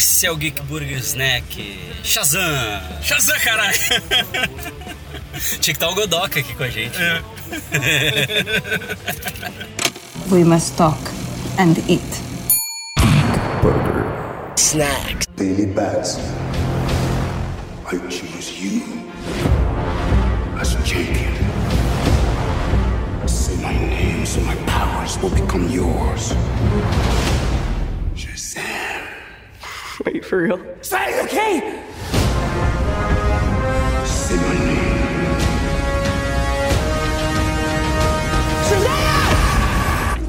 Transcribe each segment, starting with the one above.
Esse é o Geek Burger Snack. Shazam! Shazam, caralho! Tinha que estar o Godoka aqui com a gente. É. We must talk and eat. Snack. Daily bets. I choose you as champion. Say my name so my powers will become yours. Wait, for real? Say my name.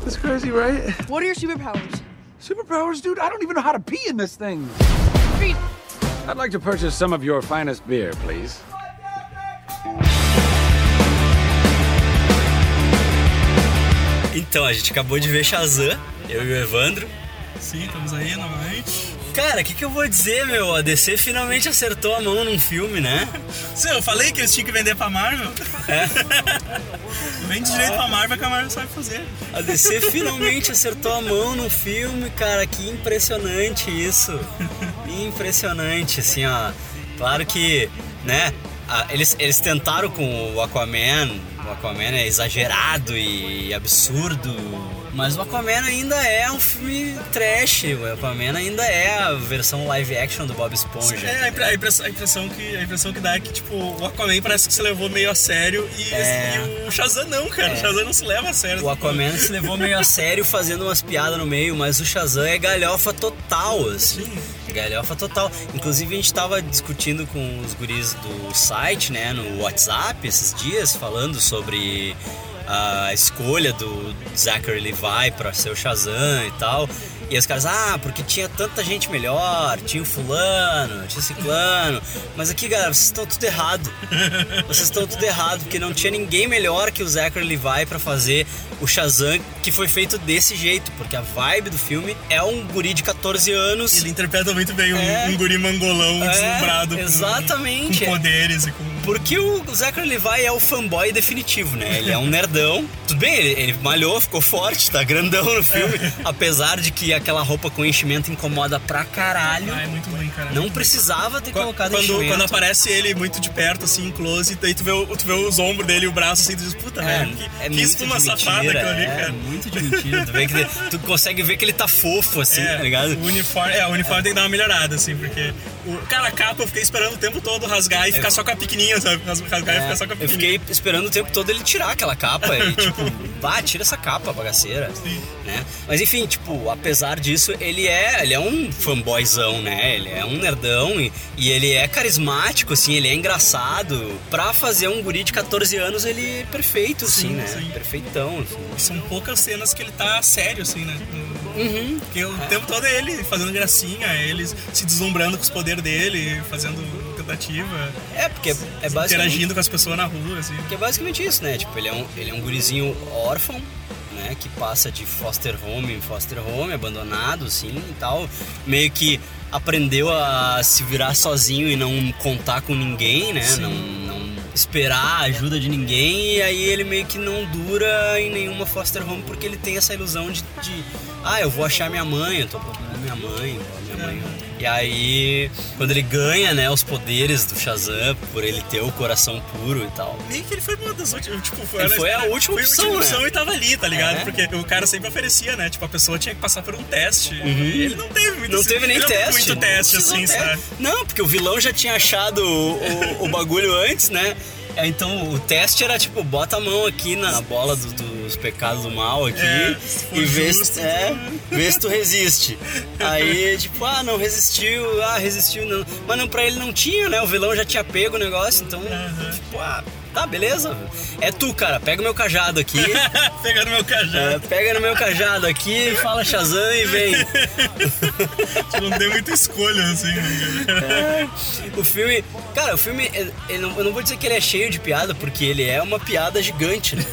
That's crazy, right? What are your superpowers? Superpowers, dude? I don't even know how to pee in this thing. Creed, I'd like to purchase some of your finest beer, please. Então, a gente acabou de ver Shazam, eu e o Evandro. Sim, estamos aí novamente. Cara, o que, que eu vou dizer, meu? A DC finalmente acertou a mão num filme, né? Sim, eu falei que eles tinham que vender pra Marvel. É. Vende direito pra Marvel que a Marvel sabe fazer. A DC finalmente acertou a mão no filme, cara. Que impressionante isso. Impressionante, assim, ó. Claro que, né? Eles, eles tentaram com o Aquaman. O Aquaman é exagerado e absurdo. Mas o Aquaman ainda é um filme trash. O Aquaman ainda é a versão live action do Bob Esponja. É, a, impre- a impressão, a, impressão que, a impressão que dá é que, tipo, o Aquaman parece que se levou meio a sério e, É. e o Shazam não, cara. É. O Shazam não se leva a sério. O Aquaman se levou meio a sério fazendo umas piadas no meio, mas o Shazam é galhofa total, assim. É galhofa total. Inclusive a gente tava discutindo com os guris do site, né, no WhatsApp esses dias, falando sobre a escolha do Zachary Levi pra ser o Shazam e tal. E os caras, ah, porque tinha tanta gente melhor, tinha o fulano, tinha o ciclano. Mas aqui, galera, vocês estão tudo errado. Vocês estão tudo errado, porque não tinha ninguém melhor que o Zachary Levi pra fazer o Shazam que foi feito desse jeito, porque a vibe do filme é um guri de 14 anos. Ele interpreta muito bem um, É. um guri mangolão É, deslumbrado com- exatamente. com, poderes e com. Porque o Zachary Levi é o fanboy definitivo, né? Ele é um nerdão. Tudo bem, ele, ele malhou, ficou forte, tá grandão no filme. Apesar de que aquela roupa com enchimento incomoda pra caralho. Ah, é muito ruim, cara. Não precisava ter Qu- colocado quando, enchimento. quando aparece ele muito de perto, assim, em close, daí tu vê, tu vê os ombros dele e o braço assim, tu diz, puta, É, velho, que, é que espuma safada aquilo ali, é, cara. muito de mentira. Tu, vê que tu consegue ver que ele tá fofo, assim, É, tá ligado? O uniforme, é, o uniforme tem que dar uma melhorada, assim, porque. O, cara, a capa eu fiquei esperando o tempo todo rasgar e ficar só com a pequenininha, sabe? Ras- Rasgar e É, só com a eu pequenininha. fiquei esperando o tempo todo ele tirar aquela capa e, tipo, bah, tira essa capa, bagaceira. Né? Mas enfim, tipo, apesar disso, ele é, ele é um fanboyzão, né? Ele é um nerdão e, e ele é carismático, assim, ele é engraçado. Pra fazer um guri de 14 anos, ele é perfeito, assim, Sim, né? sim. Perfeitão, assim. São poucas cenas que ele tá sério, assim, né? Uhum. Porque o tempo todo é ele fazendo gracinha, é ele se deslumbrando com os poderes dele, fazendo É, porque é basicamente... interagindo com as pessoas na rua, assim. Que é basicamente isso, né? Tipo, ele é um, ele é um gurizinho órfão, né? Que passa de foster home em foster home, abandonado, assim e tal. Meio que aprendeu a se virar sozinho e não contar com ninguém, né? Não, não esperar a ajuda de ninguém. E aí ele meio que não dura em nenhuma foster home porque ele tem essa ilusão de, de ah, eu vou achar minha mãe, eu tô procurando minha mãe, minha mãe. E aí, quando ele ganha, né, os poderes do Shazam, por ele ter o coração puro e tal. Meio que ele foi uma das últimas, tipo, foi, Ele foi a última foi opção, a última né? opção e tava ali, tá ligado? É. Porque o cara sempre oferecia, né? Tipo, a pessoa tinha que passar por um teste. E ele não teve muito Uhum. Não teve nem não teste. Muito teste, Não assim, sabe? Não, porque o vilão já tinha achado o, o- o bagulho antes, né? É, Então o teste era tipo, bota a mão aqui na bola do- dos pecados do mal aqui É, e vê se, é, vê se tu resiste. Aí, tipo, ah, não resistiu, ah, resistiu, não. Mas não, pra ele não tinha, né? O vilão já tinha pego o negócio, então, tipo, ah, tá, beleza. É tu, cara, pega o meu cajado aqui. Pegando meu cajado. é, pega no meu cajado aqui, fala Shazam e vem. Tipo, não tem muita escolha, assim. né? É, o filme. Cara, o filme. eu não vou dizer que ele é cheio de piada, porque ele é uma piada gigante, né?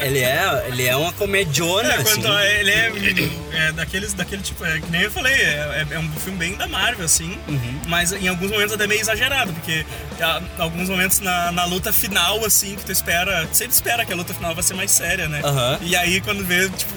Ele, é, ele é uma comediona, É, assim. a, ele é, é daqueles, daquele tipo, é, que nem eu falei, é, é um filme bem da Marvel, assim, Uhum. mas em alguns momentos até meio exagerado, porque há alguns momentos na, na luta final, assim, que tu espera, tu sempre espera que a luta final vai ser mais séria, né? Aham. E aí quando vê, tipo,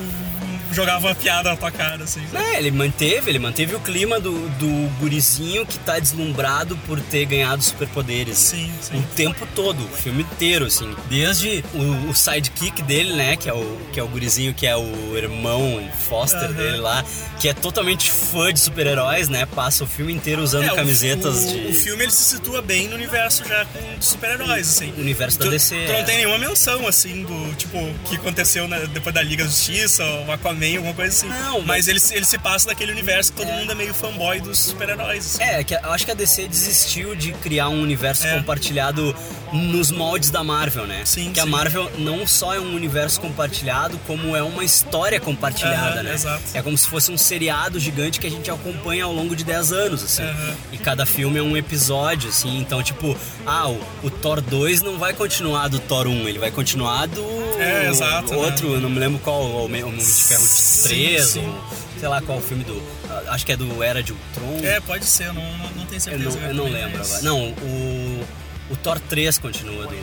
jogava uma piada na tua cara, assim. É, ele manteve, ele manteve o clima do, do gurizinho que tá deslumbrado por ter ganhado superpoderes. Sim, sim. O tempo todo, o filme inteiro, assim. Desde o, o sidekick dele, né? Que é, o, que é o gurizinho que é o irmão Foster Aham. dele lá, que é totalmente fã de super-heróis, né? Passa o filme inteiro usando É, o- camisetas o, de. O filme ele se situa bem no universo já com super-heróis, assim. O universo da tu, DC, Tu não é. tem nenhuma menção, assim, do tipo, que aconteceu na- depois da Liga da Justiça, o Aquaman, alguma coisa assim. Não, mas, mas- ele, se- ele se passa daquele universo que todo mundo é meio fanboy dos super-heróis. assim. É, que eu acho que a DC desistiu de criar um universo É. compartilhado nos moldes da Marvel, né? Sim, que a sim. Marvel não só é um universo compartilhado, como é uma história compartilhada, Aham, né? exato. É como se fosse um seriado gigante que a gente acompanha ao longo de 10 anos, assim. Aham. E cada filme é um episódio, assim. Então, tipo, ah, o, o Thor 2 não vai continuar do Thor 1, ele vai continuar do É, exato, outro, né? eu não me lembro qual, o Homem de Ferro Sim, 3, sim. ou sei lá qual o filme do. Acho que é do Era de Ultron. É, pode ser, eu não, não, não tenho Eu certeza. não, eu não lembro agora. Não, o, o Thor 3 continua do.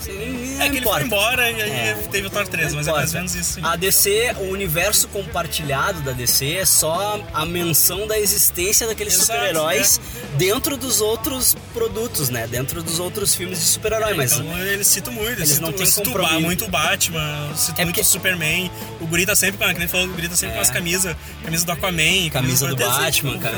Sim, É que ele importa. foi embora e aí É. teve o Thor 3, mas é mais ou menos isso. sim. A DC, o universo compartilhado da DC é só a menção da existência daqueles super-heróis dentro dos outros produtos, né? Dentro dos outros filmes de super-herói. Mas Então eles citam muito, eles, citam, não têm citam compromisso. muito o Batman, citam É muito o Superman. O Guri tá sempre com, que nem falou, o Guri tá sempre É. com as camisas, camisa do Aquaman, camisa do até assim, Batman, cara.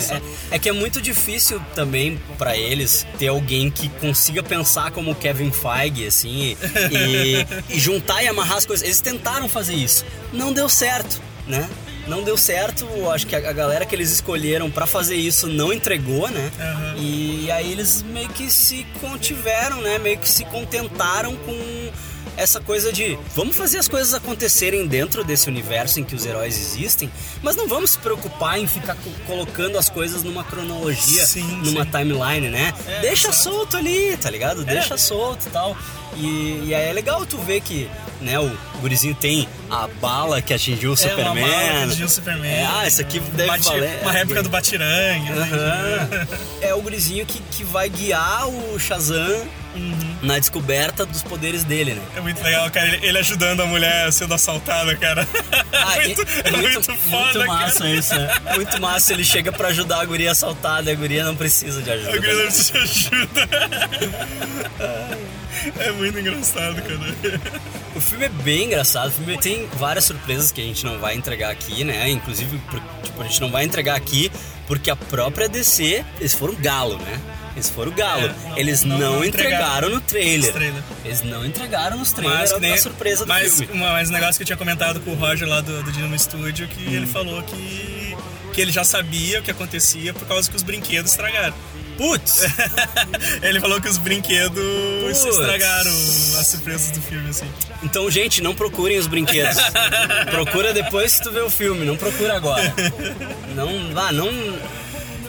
É, é que é muito difícil também pra eles ter alguém que consiga pensar como o Kevin Feige, assim, e, e juntar e amarrar as coisas. Eles tentaram fazer isso, não deu certo, né? Não deu certo, acho que a a galera que eles escolheram pra fazer isso não entregou, né? Aham. E aí eles meio que se contiveram, né? Meio que se contentaram com essa coisa de vamos fazer as coisas acontecerem dentro desse universo em que os heróis existem, mas não vamos se preocupar em ficar co- colocando as coisas numa cronologia, Sim, numa sim. timeline, né? É, Deixa exato. solto ali, tá ligado? Deixa solto e tal. E, e aí é legal tu ver que, né, o gurizinho tem a bala que atingiu o É, uma Superman. bala que atingiu o Superman. É, ah, isso aqui deve Bati- valer. Uma réplica do Batirangue. né? Aham. É o gurizinho que, que vai guiar o Shazam na descoberta dos poderes dele, né? É muito legal, cara, ele, ele ajudando a mulher sendo assaltada, cara. Ah, muito, e- é muito, foda, muito massa cara. isso, né? Muito massa. Ele chega pra ajudar a guria assaltada e a guria não precisa de ajuda. A guria não precisa de ajuda. É muito engraçado, cara. O filme é bem engraçado, o filme tem várias surpresas que a gente não vai entregar aqui, né? Inclusive, tipo, a gente não vai entregar aqui porque a própria DC, eles foram galo, né? Eles foram galo. É, eles não- não, não entregaram, entregaram no trailer. trailer. Eles não entregaram nos trailers que nem- a surpresa do mas, filme. mas um negócio que eu tinha comentado com o Roger lá do, do Dynamo Studio, que Hum. ele falou que, que ele já sabia o que acontecia por causa que os brinquedos estragaram. Putz! ele falou que os brinquedos estragaram as surpresas do filme, assim. Então, gente, não procurem os brinquedos. procura depois que tu vê o filme, não procura agora. Não, vá, não.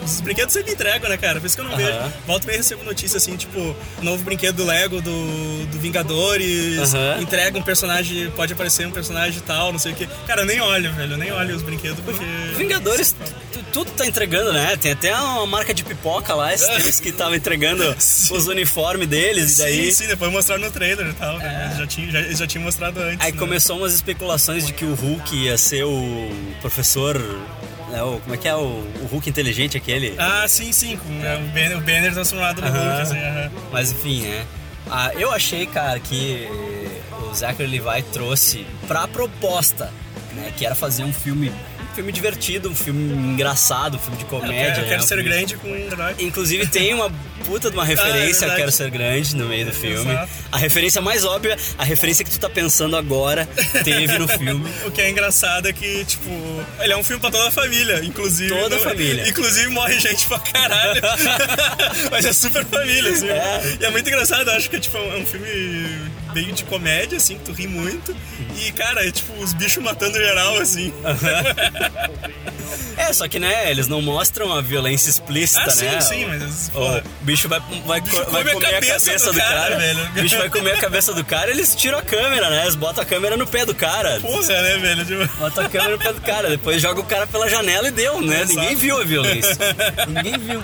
Os brinquedos sempre entregam, né, cara? Por isso que eu não Aham. vejo. Volta e meia recebo notícia assim, tipo, novo brinquedo do Lego do, do Vingadores, Aham. entrega um personagem, pode aparecer um personagem tal, não sei o que. Cara, eu nem olho, velho, eu nem olho os brinquedos porque. Vingadores, tu- tudo tá entregando, né? Tem até uma marca de pipoca lá, esses tempos que tava entregando Sim. os uniformes deles, e daí. Sim, sim, depois mostraram no trailer e tal. né? Eles já tinham, já, eles já tinham mostrado antes. Aí né? começou umas especulações de que o Hulk ia ser o professor. Né, o- como é que é o, o Hulk inteligente aquele? Ah, sim, sim, com é, o Banner, o Banner transformado no Aham. Hulk, assim, aham. Mas enfim, né? Ah, eu achei, cara, que o Zachary Levi trouxe pra proposta, né? Que era fazer um filme, filme divertido, um filme engraçado, um filme de Eu comédia. quero, eu né, quero um ser filme- grande com. Inclusive tem uma puta de uma referência a verdade. Quero Ser Grande no meio do filme. Exato. A referência mais óbvia, a referência que tu tá pensando agora, teve no filme. O que é engraçado é que, tipo, ele é um filme pra toda a família, inclusive. Toda a família. Inclusive morre gente pra caralho. Mas é super família, assim. É. E é muito engraçado, eu acho que é, tipo, é um filme bem de comédia, assim, que tu ri muito. E, cara, é tipo, os bichos matando geral, assim. É, só que, né, eles não mostram a violência explícita, Ah, sim, né? sim, o, mas, o bicho vai, vai, bicho vai come a comer a cabeça cabeça, do do, cara, cara. velho. O bicho vai comer a cabeça do cara, eles tiram a câmera, né? Eles botam a câmera no pé do cara. Porra, né, velho? Tipo, Bota a câmera no pé do cara, depois joga o cara pela janela e deu, né? Exato. Ninguém viu a violência. Ninguém viu.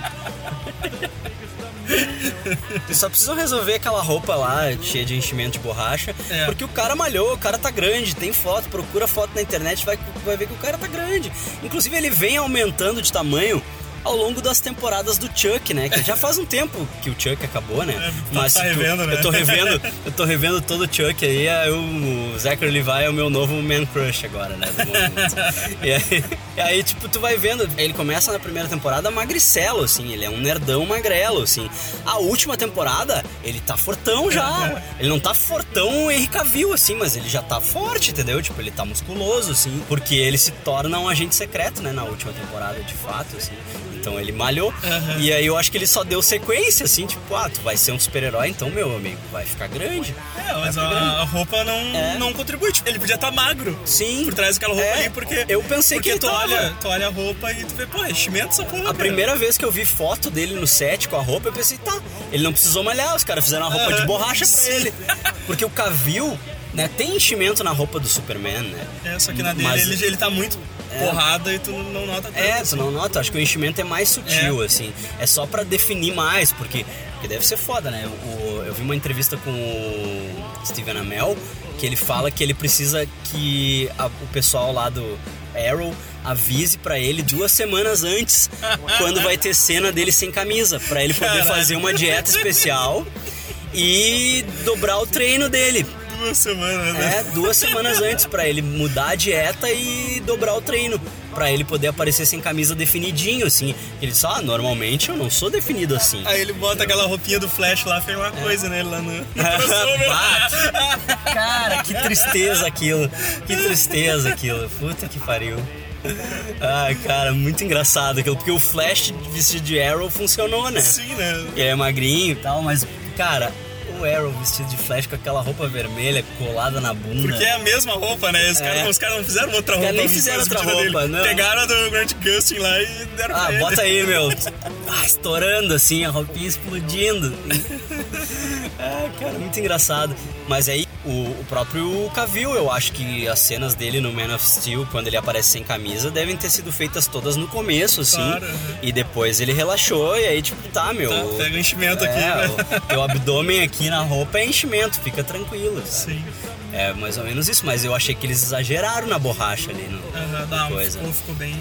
Eles só precisam resolver aquela roupa lá, cheia de enchimento de borracha, É. porque o cara malhou, o cara tá grande, tem foto, procura foto na internet, vai, vai ver que o cara tá grande. Inclusive, ele vem aumentando de tamanho ao longo das temporadas do Chuck, né? Que já faz um tempo que o Chuck acabou, né? tá se tu- revendo, né? Eu tô revendo, eu tô revendo todo o Chuck aí, aí o Zachary Levi é o meu novo man crush agora, né? e, aí, e aí, tipo, tu vai vendo, ele começa na primeira temporada magricelo, assim, ele é um nerdão magrelo, assim. A última temporada, ele tá fortão já. Ele não tá fortão Henry Cavill, assim, mas ele já tá forte, entendeu? Tipo, ele tá musculoso, assim, porque ele se torna um agente secreto, né, na última temporada, de fato, assim. Então ele malhou. E aí eu acho que ele só deu sequência, assim, tipo, ah, tu vai ser um super-herói, então, meu amigo, vai ficar grande. É, mas a, a roupa não, É. não contribui. Tipo, ele podia estar magro. Sim. Por trás daquela roupa É, ali, porque. eu pensei porque que ele tu tava. olha, tu olha a roupa e tu vê, pô, enchimento essa porra. A cara. primeira vez que eu vi foto dele no set com a roupa, eu pensei, tá, ele não precisou malhar, os caras fizeram uma roupa de Aham, borracha pra sim. ele. Porque o Cavill, né, tem enchimento na roupa do Superman, né? É, só que na dele Mas- ele, ele tá muito porrada e tu não nota tanto. É, tu assim. não nota, acho que o enchimento é mais sutil, É. assim. É só pra definir mais, porque, porque deve ser foda, né? O- eu vi uma entrevista com o Steven Amell, que ele fala que ele precisa que a- o pessoal lá do Arrow avise pra ele duas semanas antes quando vai ter cena dele sem camisa, pra ele poder Caralho. fazer uma dieta especial e dobrar o treino dele. Duas semanas, né? É, duas semanas antes pra ele mudar a dieta e dobrar o treino. Pra ele poder aparecer sem camisa definidinho, assim. Ele disse, ah, normalmente eu não sou definido assim. Aí ele bota aquela roupinha do Flash lá, fez uma coisa nele lá no, no Cara, que tristeza aquilo. Que tristeza aquilo. Puta que pariu. Ai, cara, muito engraçado aquilo. Porque o Flash vestido de Arrow funcionou, né? Sim, né? Ele é magrinho e tal, mas, cara, o Arrow vestido de Flash com aquela roupa vermelha colada na bunda. Porque é a mesma roupa, né? Os, É. caras, não fizeram outra roupa. nem fizeram outra roupa, dele. não. Pegaram a do Grant Gustin lá e deram Ah, bota aí, meu. Ah, estourando assim, a roupinha explodindo. ah, cara, muito engraçado. Mas aí, o, o próprio Cavill, eu acho que as cenas dele no Man of Steel, quando ele aparece sem camisa, devem ter sido feitas todas no começo, assim. Uhum. E depois ele relaxou, e aí, tipo, tá, meu. Tá, pega o enchimento é, aqui, né? o teu abdômen aqui na roupa é enchimento, fica tranquilo. Sim. É mais ou menos isso, mas eu achei que eles exageraram na borracha ali. No, Aham, não, coisa. ficou, ficou bem.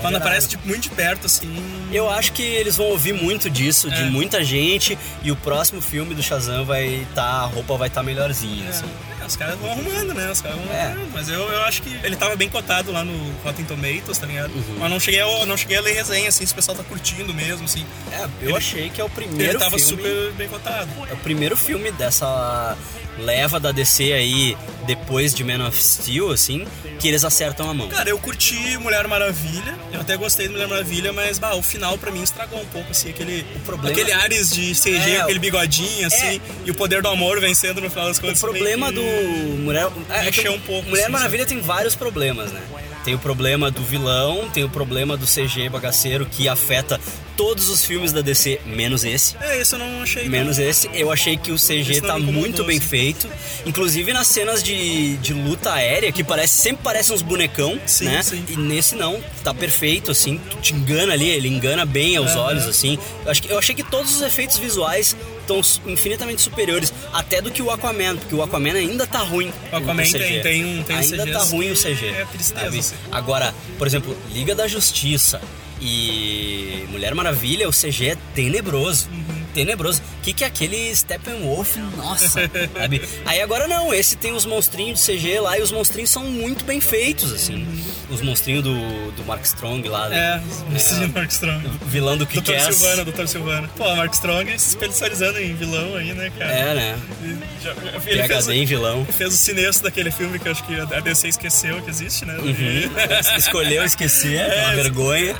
Quando aparece tipo, muito de perto, assim. Eu acho que eles vão ouvir muito disso, de É. muita gente, e o próximo filme do Shazam vai tá, a roupa vai estar melhorzinha, assim. É, os caras vão arrumando, né? Os caras vão É. arrumando. Mas eu, eu acho que ele tava bem cotado lá no Rotten Tomatoes, tá ligado? Uhum. Mas não cheguei, a, não cheguei a ler resenha, assim, se o pessoal tá curtindo mesmo, assim. É, eu Ele- achei que é o primeiro ele tava filme. super bem cotado. É o primeiro filme dessa leva da DC aí, depois de Man of Steel, assim, que eles acertam a mão. Cara, eu curti Mulher Maravilha, eu até gostei de Mulher Maravilha, mas bah, o final pra mim estragou um pouco, assim, aquele, problema- aquele Ares de CG, É, aquele bigodinho, assim, e o poder do amor vencendo no final das O contas. problema do Mulher, é, mexeu que um pouco, Mulher assim, Maravilha tem vários problemas, né? Tem o problema do vilão, tem o problema do CG bagaceiro que afeta todos os filmes da DC, menos esse. É, isso eu não achei. Menos tão- esse, eu achei que o CG Esse tá muito bem assim. feito. Inclusive nas cenas de, de luta aérea, que parece, sempre parecem uns bonecão, Sim, né? sim. E nesse não, tá perfeito, assim, tu te engana ali, ele engana bem aos Aham. olhos, assim. Eu, acho que, eu achei que todos os efeitos visuais estão infinitamente superiores, até do que o Aquaman, porque o Aquaman ainda tá ruim. O Aquaman CG. tem- tem um- tem Ainda CGs tá ruim o CG. é tristeza, sabe? assim. Agora, por exemplo, Liga da Justiça e Mulher Maravilha, o CG é tenebroso. Uhum. Tenebroso. Que, que é aquele Steppenwolf? Nossa, sabe? Aí agora não, esse tem os monstrinhos de CG lá e os monstrinhos são muito bem feitos, assim. Os monstrinhos do, do Mark Strong lá. né? É, esse de Mark Strong. Vilão do Dr. Kick-Ass. Silvana, Dr. Silvana. Pô, Mark Strong se especializando em vilão aí, né, cara? É, né? Ele, já- ele fez, em vilão. fez o sinestro daquele filme que eu acho que a DC esqueceu que existe, né? Uhum. Escolheu esquecer, é uma É, vergonha.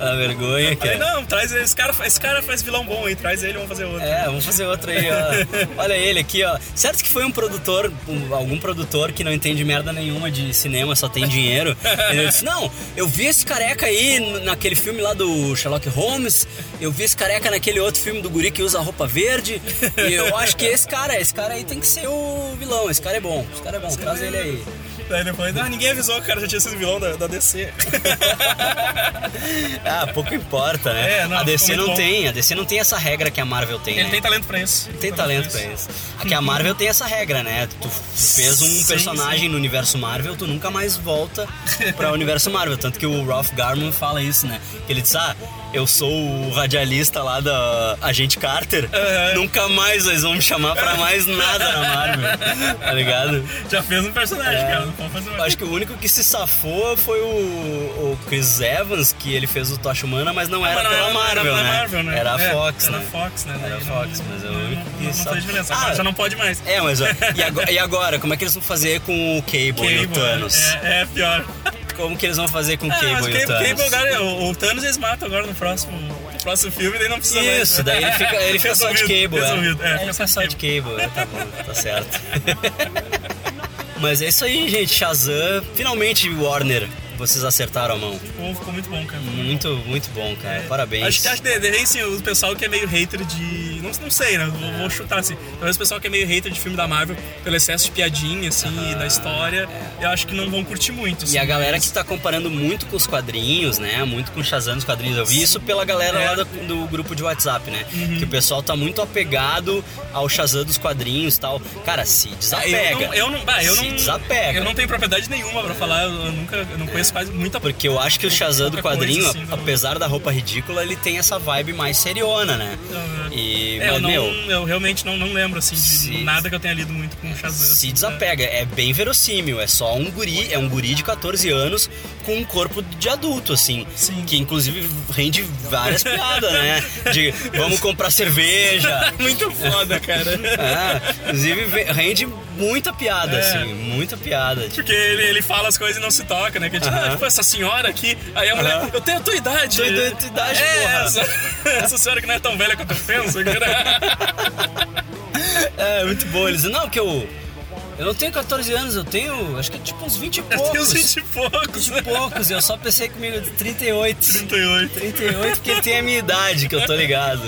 Uma vergonha que Aí, é. não, traz esse cara, esse cara faz vilão bom aí, traz ele, vamos fazer outro. É, vamos fazer outro aí, ó. Olha ele aqui, ó. Certo que foi um produtor, um- algum produtor que não entende merda nenhuma de cinema, só tem dinheiro. Ele disse: Não, eu vi esse careca aí naquele filme lá do Sherlock Holmes, eu vi esse careca naquele outro filme do guri que usa roupa verde, e eu acho que esse cara, esse cara aí tem que ser o vilão, esse cara é bom, esse cara é bom, traz ele aí. Daí depois, ah, ninguém avisou que o cara já tinha sido vilão da, da DC. Ah, pouco importa, né? É, não, a DC não bom. tem, a DC não tem essa regra que a Marvel tem, Ele tem talento pra isso. Tem talento pra isso. Aqui a Marvel tem essa regra, né? Tu fez um Sim, personagem sim. no universo Marvel, tu nunca mais volta pra universo Marvel. Tanto que o Ralph Garman fala isso, né? Que ele diz, ah, eu sou o radialista lá da Agente Carter, nunca mais eles vão me chamar pra mais nada na Marvel. Tá ligado? Já fez um personagem, É. cara. Não pode fazer Eu mais. acho que o único que se safou foi o, o Chris Evans, que ele fez o Tocha Humana, mas não era Mas não, pela não era Marvel, pela né? Marvel, né? Era a É, Fox, era né? a Fox, né? Era a Fox, mas é o não- não- não fez diferença. Ah, já não pode mais. É, mas ó, e agora, e agora, como é que eles vão fazer com o Cable, e o Cable, Thanos? É, é pior. Como que eles vão fazer com o Ah, Cable mas e o Cable, Thanos? Cable agora, o, o Thanos eles matam agora no próximo, no próximo filme, daí não precisa mais. Isso, daí ele fica, ele fica só de Cable, é. resolvido, é, É, ele fica só de Cable, é, tá bom, tá certo. Mas é isso aí, gente, Shazam, finalmente Warner, vocês acertaram a mão. Ficou, ficou muito bom, cara. Muito, muito bom, cara, parabéns. Acho que, acho que de, de, assim, o pessoal que é meio hater de. Não, não sei, né? Vou, vou chutar assim. Talvez o pessoal que é meio hater de filme da Marvel, pelo excesso de piadinha, assim, da história, eu acho que não vão curtir muito. Assim, E a galera mas- que tá comparando muito com os quadrinhos, né? Muito com o Shazam nos quadrinhos. Eu vi isso pela galera É. lá do, do grupo de WhatsApp, né? Que o pessoal tá muito apegado ao Shazam dos quadrinhos e tal. Cara, se Ah, desapega. Eu não, eu não, bah, eu se não, desapega. Eu não tenho propriedade nenhuma pra falar, eu, eu nunca, eu não conheço quase muita Porque eu acho que o Shazam do coisa, quadrinho, assim, apesar da roupa ridícula, ele tem essa vibe mais seriona, né? Aham. E, É, eu, não, meu, eu realmente não, não lembro assim de Se- nada que eu tenha lido muito com o Shazam. se assim, desapega. É bem verossímil. É só um guri, é um guri de 14 anos com um corpo de adulto, assim. Sim. Que inclusive rende várias piadas, né? De vamos comprar cerveja. Muito foda, cara. É, inclusive ve- rende muita piada, É. assim, muita piada. Tipo, Porque ele, ele fala as coisas e não se toca, né? Que tipo, Aham. ah, tipo, essa senhora aqui, aí a mulher, Aham. eu tenho a tua idade. Tua ida- tua idade, é, porra. Essa, essa senhora que não é tão velha quanto eu penso. é, muito bom. Eles dizem, não, que eu. Eu não tenho 14 anos, eu tenho acho que tipo uns 20 e Eu tenho poucos. uns 20 e poucos. 20 e poucos, eu só pensei comigo de 38. 38. 38 porque ele tem a minha idade, que eu tô ligado.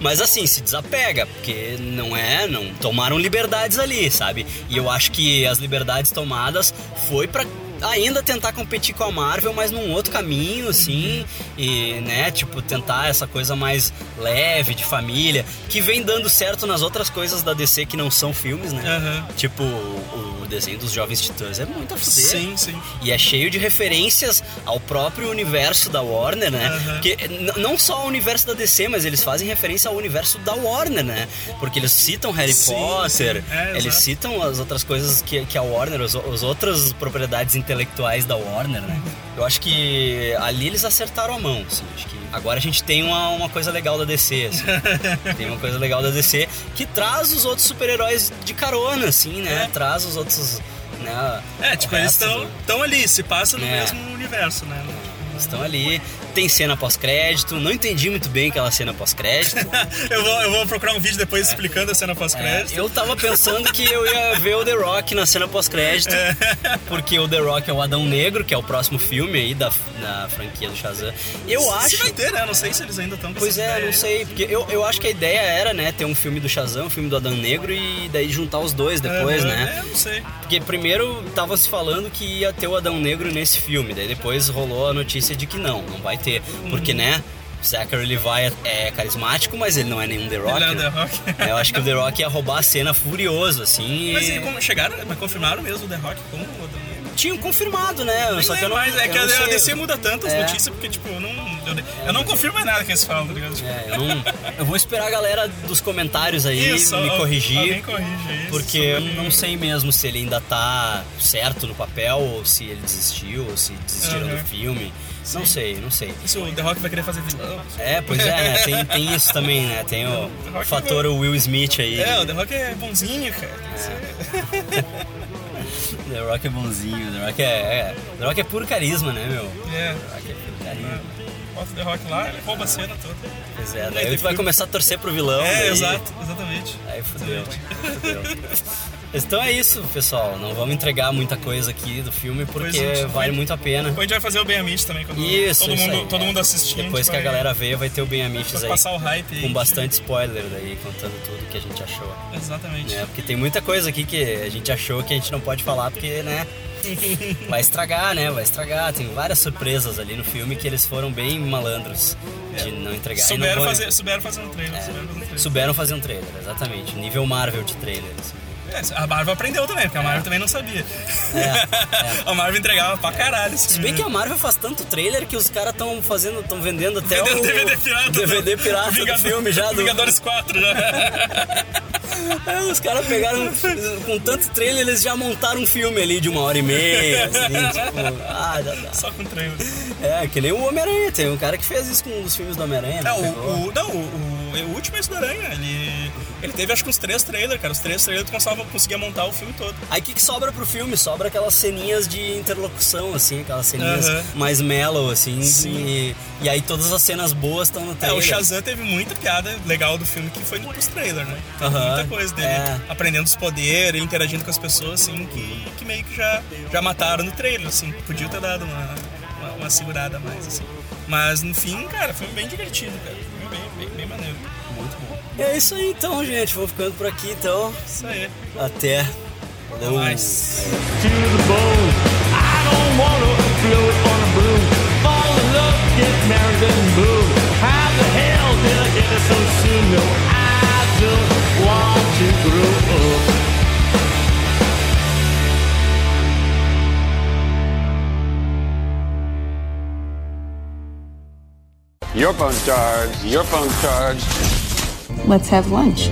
Mas assim, se desapega, porque não é, não tomaram liberdades ali, sabe? E eu acho que as liberdades tomadas foi pra ainda tentar competir com a Marvel, mas num outro caminho, assim, e, né, tipo, tentar essa coisa mais leve, de família, que vem dando certo nas outras coisas da DC que não são filmes, né? Aham. Tipo, o, o desenho dos Jovens Titãs é muito a fuder. Sim, sim. E é cheio de referências ao próprio universo da Warner, né? N- não só ao universo da DC, mas eles fazem referência ao universo da Warner, né? Porque eles citam Harry Sim, Potter, sim. É, eles citam as outras coisas que, que a Warner, as, as outras propriedades intelectuais da Warner, né? Eu acho que ali eles acertaram a mão, assim. Acho que agora a gente tem uma, uma coisa legal da DC, assim. tem uma coisa legal da DC que traz os outros super-heróis de carona, assim, né? É. Traz os outros. Né, É, tipo, eles estão ali, se passa no É. mesmo universo, né? Estão ali, tem cena pós-crédito. Não entendi muito bem aquela cena pós-crédito. eu, vou, eu vou procurar um vídeo depois explicando a cena pós-crédito. É, eu tava pensando que eu ia ver o The Rock na cena pós-crédito, É. porque o The Rock é o Adão Negro, que é o próximo filme aí da, da franquia do Shazam. Eu Se acho. vai ter, né? Não sei se eles ainda estão Pois é, não sei, porque eu, eu acho que a ideia era, né, ter um filme do Shazam, um filme do Adão Negro e daí juntar os dois depois, né? É, não sei. Porque primeiro tava se falando que ia ter o Adão Negro nesse filme, daí depois rolou a notícia de que não, não vai ter. Porque, Uhum. né, Zachary Levi é carismático, mas ele não é nenhum The Rock. Ele é o né? The Rock. Eu acho que o The Rock ia roubar a cena furioso, assim. Mas e- como chegaram, mas confirmaram mesmo o The Rock como? Tinham confirmado, né? Só que eu não. mas é eu que não a sei. DC muda tantas É. notícias porque, tipo, eu não, eu, eu não confirmo mais nada que eles falam, tá ligado? Tipo, É, eu, não, eu vou esperar a galera dos comentários aí Isso, me corrigir. corrige. Porque eu não sei mesmo se ele ainda tá certo no papel, ou se ele desistiu, ou se desistiram Aham. do filme. Não sei, não sei. Se o The Rock vai querer fazer vilão. É, pois é, né? Tem, tem isso também, né? Tem o The Rock fator Will Smith aí. É, o The Rock é bonzinho, cara. The Rock é bonzinho, The Rock é, é- The Rock é puro carisma, né, meu? É. The Rock é puro carisma. bota o The Rock lá, ele rouba a cena toda. Pois é, daí tu vai começar a torcer pro vilão. É, daí- exato, exatamente. Aí fudeu. fudeu. Então é isso, pessoal. Não vamos entregar muita coisa aqui do filme porque é, vale muito a pena. Depois a gente vai fazer o Ben Amit também, quando Isso, todo, isso mundo, aí, todo é. mundo assistir. Depois gente que a vai- galera veio, vai ter o Ben vai aí. passar o hype aí. Com bastante spoiler daí, contando tudo que a gente achou. Exatamente. né? Porque tem muita coisa aqui que a gente achou que a gente não pode falar porque, né? Vai estragar, né? Vai estragar. Tem várias surpresas ali no filme que eles foram bem malandros de não entregar. Não Souberam, vão- fazer, um trailer. Souberam fazer um trailer. Souberam fazer um trailer, exatamente. Nível Marvel de trailer. assim. É, a Marvel aprendeu também, porque a Marvel também não sabia. a Marvel entregava pra caralho. É, Se bem filme. que a Marvel faz tanto trailer que os caras estão fazendo, estão vendendo até Vendendo o DVD pirata. DVD pirata do Vingador- filme já. Do... Vingadores 4 já. É, os caras pegaram, com tanto trailer, eles já montaram um filme ali de uma hora e meia, assim, tipo, ah, já dá. Só com trailer. É, que nem o Homem-Aranha, tem um cara que fez isso com os filmes do Homem-Aranha. É, né? o, o- não, o, o, o último é esse do Aranha. Ele, ele teve acho que uns três trailers, cara. Os três trailers tu conseguia, montar o filme todo. Aí o que, que sobra pro filme? Sobra aquelas ceninhas de interlocução, assim, aquelas ceninhas mais mellow, assim, Sim. e, e aí todas as cenas boas estão no É, trailer. o Shazam teve muita piada legal do filme que foi nos trailers, né? Muita coisa dele é. aprendendo os poderes, interagindo com as pessoas, assim, que, que meio que já, já mataram no trailer, assim. Podia ter dado uma, uma, uma segurada mais, assim. Mas no fim, cara, foi bem divertido, cara. Bem, bem, maneiro. Muito bom. É isso aí então, gente. Vamos ficando por aqui então. Isso aí. Até. Até mais. to the bone. I don't wanna float on a broom. Fall in love, get married and move. How the hell did I get it so soon? No, I just want to grow up. Your phone's charged. Your phone's charged. Let's have lunch.